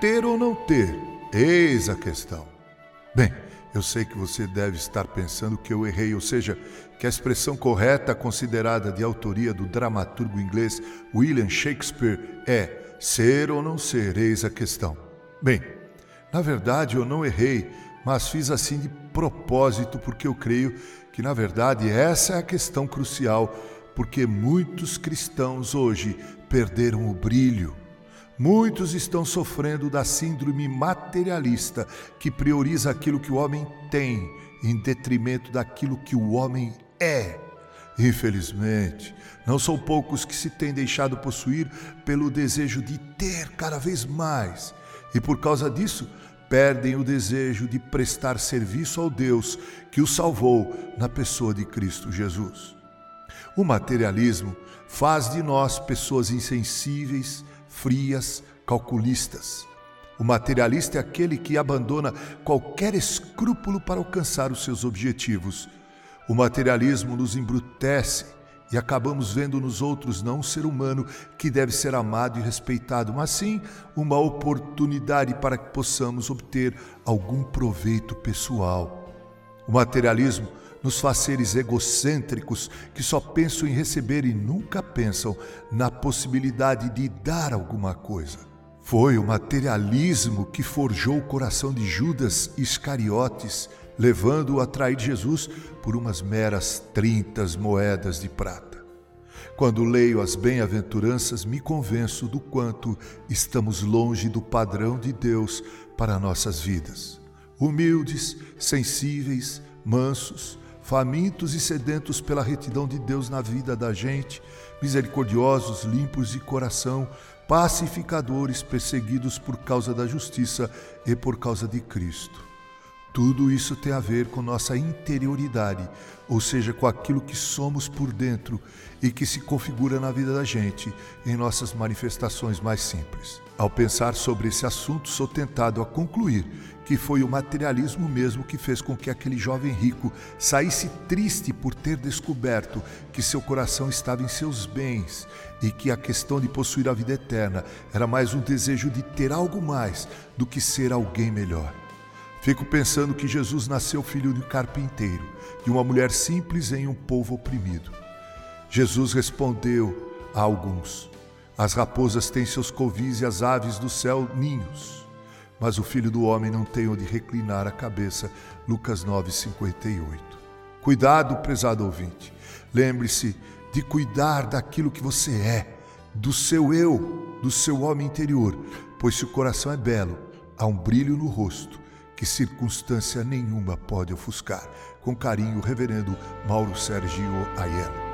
Ter ou não ter? Eis a questão. Bem, eu sei que você deve estar pensando que eu errei, ou seja, que a expressão correta considerada de autoria do dramaturgo inglês William Shakespeare é ser ou não ser, eis a questão. Bem, na verdade eu não errei, mas fiz assim de propósito porque eu creio que na verdade essa é a questão crucial, porque muitos cristãos hoje perderam o brilho Muitos estão sofrendo da síndrome materialista, que prioriza aquilo que o homem tem em detrimento daquilo que o homem é. Infelizmente, não são poucos que se têm deixado possuir pelo desejo de ter cada vez mais, e por causa disso, perdem o desejo de prestar serviço ao Deus que os salvou na pessoa de Cristo Jesus. O materialismo faz de nós pessoas insensíveis, frias, calculistas. O materialista é aquele que abandona qualquer escrúpulo para alcançar os seus objetivos. O materialismo nos embrutece e acabamos vendo nos outros não um ser humano que deve ser amado e respeitado, mas sim uma oportunidade para que possamos obter algum proveito pessoal. O materialismo nos faz seres egocêntricos que só pensam em receber e nunca pensam na possibilidade de dar alguma coisa. Foi o materialismo que forjou o coração de Judas Iscariotes, levando-o a trair Jesus por umas meras trintas moedas de prata. Quando leio as bem-aventuranças, me convenço do quanto estamos longe do padrão de Deus para nossas vidas. Humildes, sensíveis, mansos, famintos e sedentos pela retidão de Deus na vida da gente, misericordiosos, limpos de coração, pacificadores, perseguidos por causa da justiça e por causa de Cristo. Tudo isso tem a ver com nossa interioridade, ou seja, com aquilo que somos por dentro e que se configura na vida da gente em nossas manifestações mais simples. Ao pensar sobre esse assunto, sou tentado a concluir que foi o materialismo mesmo que fez com que aquele jovem rico saísse triste por ter descoberto que seu coração estava em seus bens e que a questão de possuir a vida eterna era mais um desejo de ter algo mais do que ser alguém melhor. Fico pensando que Jesus nasceu filho de carpinteiro, de uma mulher simples em um povo oprimido. Jesus respondeu a alguns: As raposas têm seus covis e as aves do céu ninhos mas o filho do homem não tem onde reclinar a cabeça. Lucas 9:58. Cuidado, prezado ouvinte. Lembre-se de cuidar daquilo que você é, do seu eu, do seu homem interior, pois se o coração é belo, há um brilho no rosto que circunstância nenhuma pode ofuscar. Com carinho, Reverendo Mauro Sergio Aiello.